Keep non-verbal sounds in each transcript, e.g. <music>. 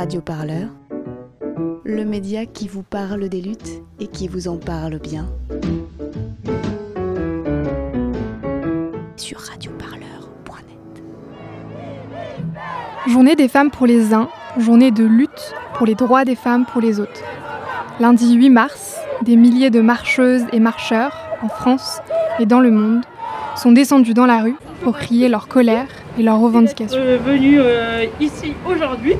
Radio Parleur, le média qui vous parle des luttes et qui vous en parle bien. Sur radioparleur.net. Journée des femmes pour les uns, journée de lutte pour les droits des femmes pour les autres. Lundi 8 mars, des milliers de marcheuses et marcheurs en France et dans le monde sont descendus dans la rue pour crier leur colère et leurs revendications. Euh, venu euh, ici aujourd'hui.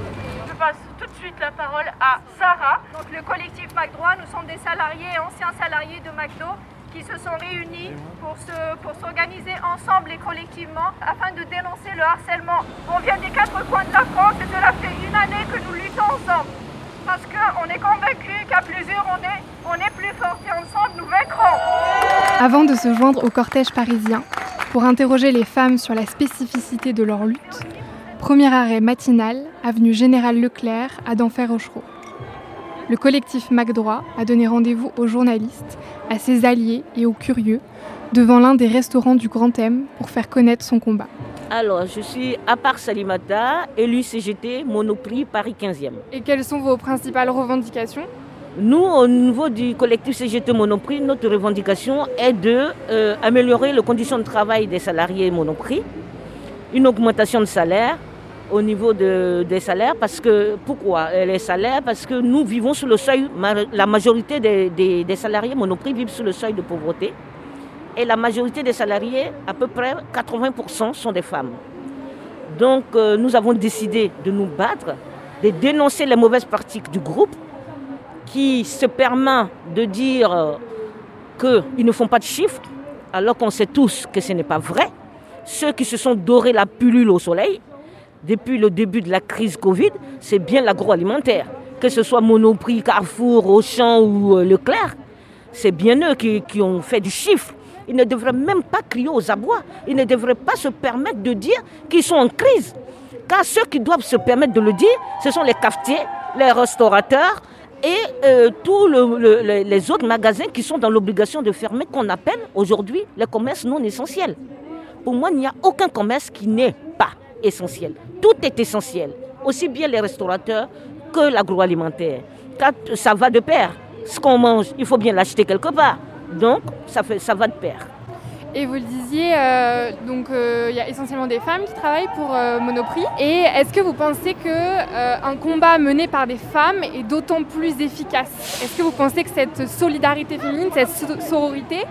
La parole à Sarah. Donc le collectif McDroit, nous sommes des salariés et anciens salariés de McDo qui se sont réunis pour, se, pour s'organiser ensemble et collectivement afin de dénoncer le harcèlement. On vient des quatre coins de la France et cela fait une année que nous luttons ensemble. Parce qu'on est convaincus qu'à plusieurs on est, on est plus forts et ensemble nous vaincrons. Avant de se joindre au cortège parisien, pour interroger les femmes sur la spécificité de leur lutte, premier arrêt matinal, avenue Général Leclerc à Denfert-Rochereau. Le collectif MacDroit a donné rendez-vous aux journalistes, à ses alliés et aux curieux devant l'un des restaurants du Grand M pour faire connaître son combat. Alors, je suis Apar Salimata, élu CGT Monoprix Paris 15e. Et quelles sont vos principales revendications? Nous, au niveau du collectif CGT Monoprix, notre revendication est de euh, améliorer les conditions de travail des salariés Monoprix, une augmentation de salaire au niveau de- des salaires. Parce que, pourquoi les salaires? Parce que nous vivons sous le seuil, la majorité des, des- salariés Monoprix vivent sous le seuil de pauvreté. Et la majorité des salariés, à peu près 80%, sont des femmes. Donc euh, nous avons décidé de nous battre, de dénoncer les mauvaises pratiques du groupe qui se permet de dire euh, qu'ils ne font pas de chiffres, alors qu'on sait tous que ce n'est pas vrai. Ceux qui se sont dorés la pullule au soleil, depuis le début de la crise Covid, c'est bien l'agroalimentaire. Que ce soit Monoprix, Carrefour, Auchan ou euh, Leclerc, c'est bien eux qui, ont fait du chiffre. Ils ne devraient même pas crier aux abois. Ils ne devraient pas se permettre de dire qu'ils sont en crise. Car ceux qui doivent se permettre de le dire, ce sont les cafetiers, les restaurateurs et euh, tous le- le- le- les autres magasins qui sont dans l'obligation de fermer, qu'on appelle aujourd'hui les commerces non essentiels. Pour moi, il n'y a aucun commerce qui n'est pas essentiel. Tout est essentiel, aussi bien les restaurateurs que l'agroalimentaire. Ça va de pair. Ce qu'on mange, il faut bien l'acheter quelque part. Donc, ça, fait, ça va de pair. Et vous le disiez, euh, donc euh, il y a essentiellement des femmes qui travaillent pour euh, Monoprix. Et est-ce que vous pensez que un combat mené par des femmes est d'autant plus efficace? Est-ce que vous pensez que cette solidarité féminine, cette so- sororité,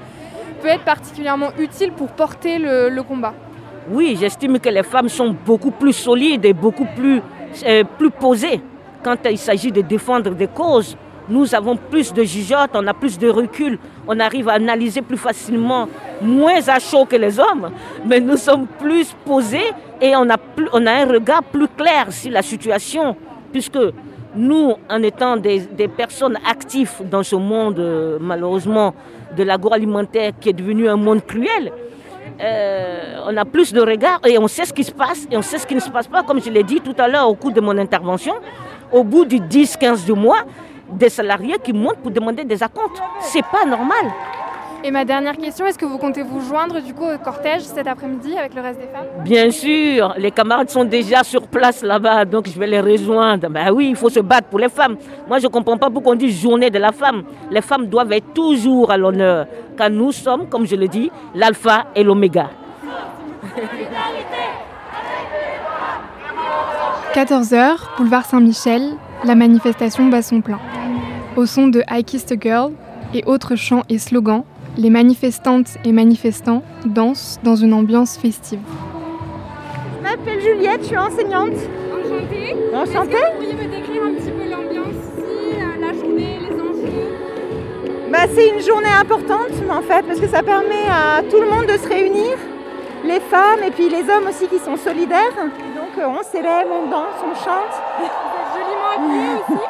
peut être particulièrement utile pour porter le combat? Oui, j'estime que les femmes sont beaucoup plus solides et beaucoup plus, euh, plus posées quand il s'agit de défendre des causes. Nous avons plus de jugeotes, on a plus de recul, on arrive à analyser plus facilement, moins à chaud que les hommes, mais nous sommes plus posés et on a, on a un regard plus clair sur la situation, puisque nous, en étant des, des personnes actives dans ce monde, euh, malheureusement, de l'agroalimentaire qui est devenu un monde cruel, euh, on a plus de regard et on sait ce qui se passe et on sait ce qui ne se passe pas. Comme je l'ai dit tout à l'heure au cours de mon intervention, au bout du 10-15 du mois, des salariés qui montent pour demander des acomptes. C'est pas normal. Et ma dernière question, est-ce que vous comptez vous joindre du coup au cortège cet après-midi avec le reste des femmes? Bien sûr, les camarades sont déjà sur place là-bas, donc je vais les rejoindre. Ben oui, il faut se battre pour les femmes. Moi, je ne comprends pas pourquoi on dit journée de la femme. Les femmes doivent être toujours à l'honneur, car nous sommes, comme je le dis, l'alpha et l'oméga. 14h, boulevard Saint-Michel, la manifestation bat son plein. Au son de I Kissed a Girl et autres chants et slogans, les manifestantes et manifestants dansent dans une ambiance festive. Je m'appelle Juliette, je suis enseignante. Enchantée. Enchantée. Est-ce que vous pourriez me décrire un petit peu l'ambiance ici, euh, la journée, les enjeux? Bah, c'est une journée importante en fait parce que ça permet à tout le monde de se réunir, les femmes et puis les hommes aussi qui sont solidaires. Et donc euh, on s'élève, on danse, on chante. Vous êtes joliment habillée <laughs> aussi.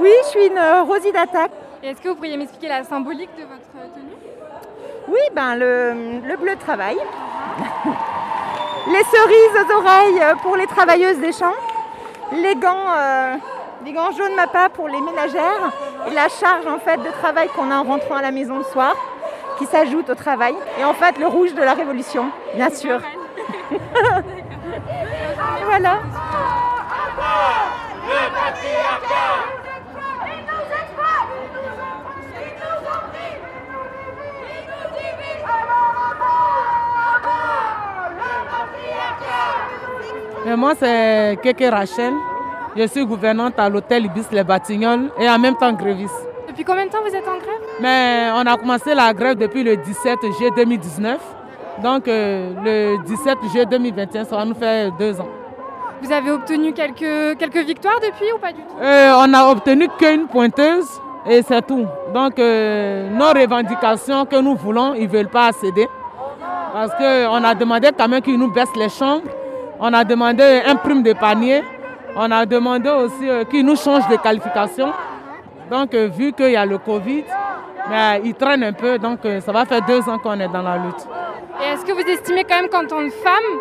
Oui, je suis une euh, Rosie d'attaque. Et est-ce que vous pourriez m'expliquer la symbolique de votre tenue? Oui, ben le, le bleu de travail. <laughs> les cerises aux oreilles euh, pour les travailleuses des champs. Les gants, euh, les gants jaunes MAPA pour les ménagères. Et la charge en fait de travail qu'on a en rentrant à la maison le soir qui s'ajoute au travail. Et en fait le rouge de la révolution, bien sûr. <laughs> voilà. Moi, c'est Keke Rachel. Je suis gouvernante à l'hôtel Ibis Les Batignolles et en même temps gréviste. Depuis combien de temps vous êtes en grève? Mais on a commencé la grève depuis le 17 juillet 2019. Donc euh, le 17 juillet 2021, ça va nous faire deux ans. Vous avez obtenu quelques, quelques victoires depuis ou pas du tout? Euh, On n'a obtenu qu'une pointeuse et c'est tout. Donc euh, nos revendications que nous voulons, ils ne veulent pas céder. Parce qu'on a demandé quand même qu'ils nous baissent les chambres. On a demandé un prime de panier. On a demandé aussi qu'ils nous changent de qualification. Donc vu qu'il y a le Covid, mais ils traînent un peu. Donc ça va faire deux ans qu'on est dans la lutte. Et est-ce que vous estimez quand même qu'en tant que femme,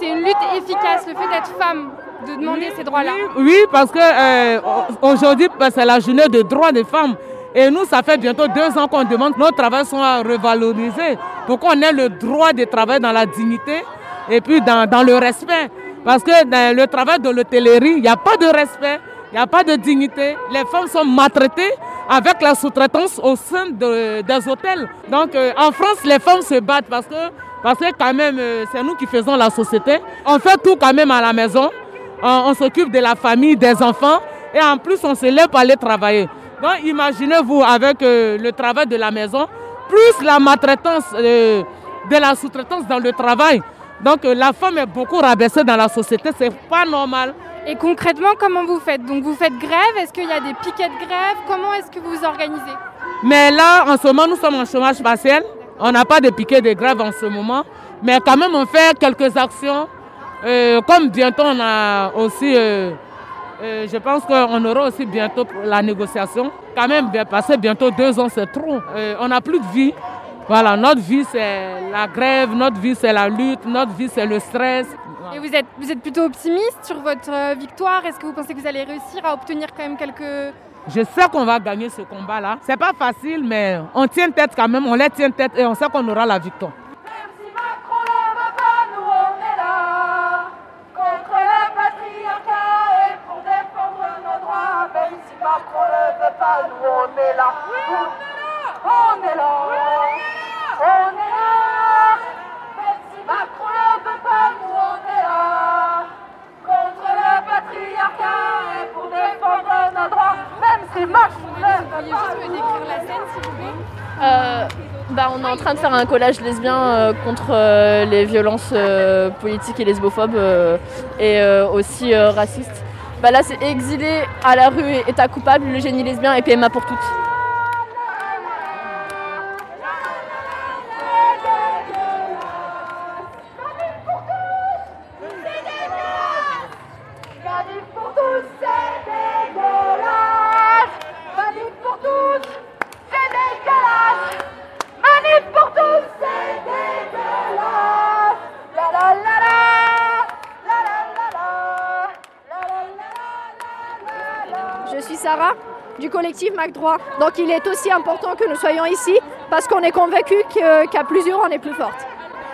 c'est une lutte efficace, le fait d'être femme, de demander ces droits-là? Oui, parce que euh, aujourd'hui, ben, c'est la journée de droits des femmes. Et nous, ça fait bientôt deux ans qu'on demande que nos travaux soient revalorisés pour qu'on ait le droit de travailler dans la dignité et puis dans, le respect. Parce que dans le travail de l'hôtellerie, il n'y a pas de respect, il n'y a pas de dignité. Les femmes sont maltraitées avec la sous-traitance au sein des hôtels. Donc euh, en France, les femmes se battent parce que, parce que quand même, euh, c'est nous qui faisons la société. On fait tout quand même à la maison. On, s'occupe de la famille, des enfants. Et en plus, on se lève pour aller travailler. Donc imaginez-vous avec euh, le travail de la maison, plus la maltraitance de la sous-traitance dans le travail. Donc la femme est beaucoup rabaissée dans la société, c'est pas normal. Et concrètement, comment vous faites? Donc vous faites grève? Est-ce qu'il y a des piquets de grève? Comment est-ce que vous vous organisez? Mais là, en ce moment, nous sommes en chômage partiel. On n'a pas de piquets de grève en ce moment. Mais quand même, on fait quelques actions. Euh, comme bientôt, on a aussi... Euh, euh, je pense qu'on aura aussi bientôt la négociation. Quand même, passer bientôt deux ans, c'est trop. on n'a plus de vie. Voilà, notre vie, c'est la grève, notre vie, c'est la lutte, notre vie, c'est le stress. Et vous êtes, vous êtes plutôt optimiste sur votre euh, victoire? Est-ce que vous pensez que vous allez réussir à obtenir quand même quelques... Je sais qu'on va gagner ce combat-là. C'est pas facile, mais on tient tête quand même, on les tient tête et on sait qu'on aura la victoire. Merci Macron, le pas, nous on est là contre le patriarcat et train de faire un collage lesbien euh, contre euh, les violences politiques et lesbophobes et aussi racistes. Bah, là, c'est exilé à la rue, état coupable, le génie lesbien et PMA pour toutes. Collectif. Donc il est aussi important que nous soyons ici parce qu'on est convaincu qu'à plusieurs on est plus forte.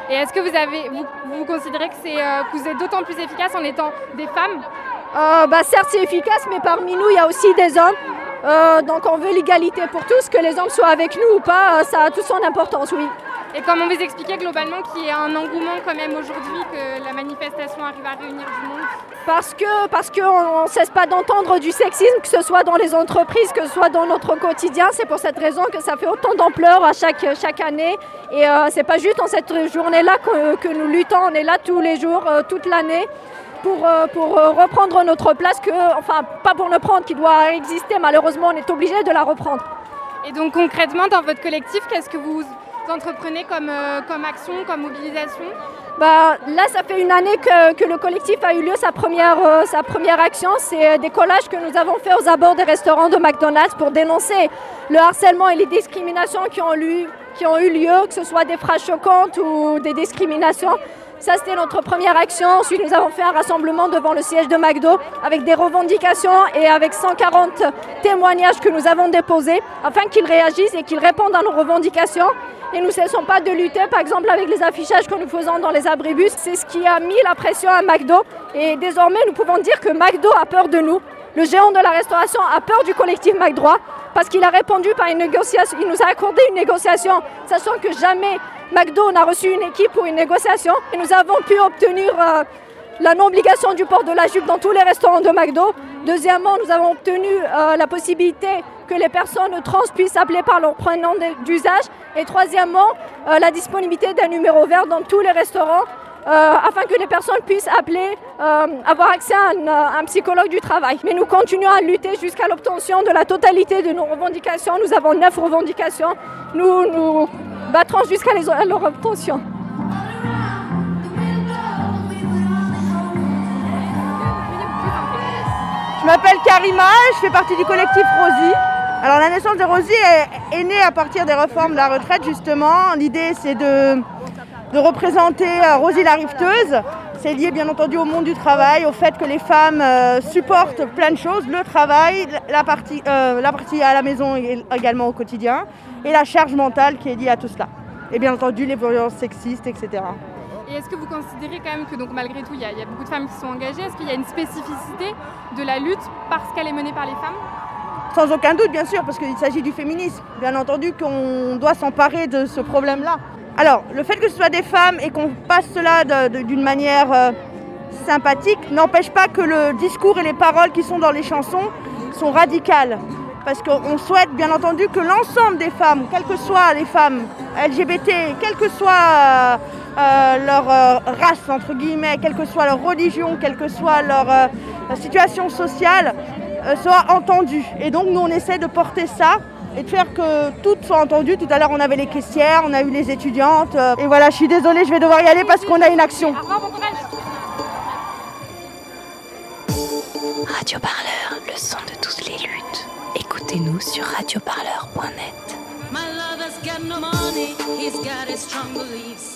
Et est-ce que vous avez, vous, considérez que, c'est, euh, que vous êtes d'autant plus efficace en étant des femmes? Euh, bah, Certes c'est efficace, mais parmi nous il y a aussi des hommes. Euh, donc on veut l'égalité pour tous, que les hommes soient avec nous ou pas, ça a toute son importance, oui. Et comment vous expliquez globalement qu'il y a un engouement quand même aujourd'hui, que la manifestation arrive à réunir du monde Parce que parce qu'on ne cesse pas d'entendre du sexisme, que ce soit dans les entreprises, que ce soit dans notre quotidien. C'est pour cette raison que ça fait autant d'ampleur à chaque, chaque année. Et euh, c'est pas juste en cette journée-là que, nous luttons, on est là tous les jours, euh, toute l'année. Pour, euh, pour reprendre notre place, que, enfin pas pour ne prendre, qui doit exister, malheureusement on est obligé de la reprendre. Et donc concrètement dans votre collectif, qu'est-ce que vous entreprenez comme, euh, comme action, comme mobilisation bah, Là, ça fait une année que, que, le collectif a eu lieu, sa première, euh, sa première action. C'est euh, des collages que nous avons fait aux abords des restaurants de McDonald's pour dénoncer le harcèlement et les discriminations qui ont, qui ont eu lieu, que ce soit des phrases choquantes ou des discriminations. Ça, c'était notre première action. Ensuite, nous avons fait un rassemblement devant le siège de McDo avec des revendications et avec 140 témoignages que nous avons déposés afin qu'ils réagissent et qu'ils répondent à nos revendications. Et nous ne cessons pas de lutter, par exemple avec les affichages que nous faisons dans les abribus. C'est ce qui a mis la pression à McDo. Et désormais, nous pouvons dire que McDo a peur de nous Le géant de la restauration a peur du collectif McDroit parce qu'il a répondu par une négociation, il nous a accordé une négociation, sachant que jamais McDo n'a reçu une équipe pour une négociation. Et nous avons pu obtenir euh, la non-obligation du port de la jupe dans tous les restaurants de McDo. Deuxièmement, nous avons obtenu euh, la possibilité que les personnes trans puissent appeler par leur prénom d'usage. Et troisièmement, euh, la disponibilité d'un numéro vert dans tous les restaurants euh, afin que les personnes puissent appeler, euh, avoir accès à un, psychologue du travail. Mais nous continuons à lutter jusqu'à l'obtention de la totalité de nos revendications. Nous avons neuf revendications. Nous nous battrons jusqu'à leur obtention. Je m'appelle Karima, je fais partie du collectif Rosie. Alors la naissance de Rosie est née à partir des réformes de la retraite justement. L'idée c'est de de représenter euh, Rosie la rifteuse. C'est lié bien entendu au monde du travail, au fait que les femmes euh, supportent plein de choses, le travail, la partie, euh, la partie à la maison également au quotidien, et la charge mentale qui est liée à tout cela. Et bien entendu les violences sexistes, etc. Et est-ce que vous considérez quand même que donc malgré tout, il y, a, beaucoup de femmes qui sont engagées Est-ce qu'il y a une spécificité de la lutte parce qu'elle est menée par les femmes? Sans aucun doute, bien sûr, parce qu'il s'agit du féminisme. Bien entendu qu'on doit s'emparer de ce problème-là. Alors, le fait que ce soit des femmes et qu'on passe cela d'une manière euh, sympathique n'empêche pas que le discours et les paroles qui sont dans les chansons sont radicales. Parce qu'on souhaite bien entendu que l'ensemble des femmes, quelles que soient les femmes LGBT, quelle que soit euh, euh, leur race, entre guillemets, quelle que soit leur religion, quelle que soit leur situation sociale, soient entendues. Et donc nous, on essaie de porter ça et de faire que toutes soient entendues. Tout à l'heure, on avait les caissières, on a eu les étudiantes. Euh, et voilà, je suis désolée, je vais devoir y aller parce qu'on a une action. Radio Parleur, le son de toutes les luttes. Écoutez-nous sur radioparleur.net. My lover's got no money, he's got his strong beliefs.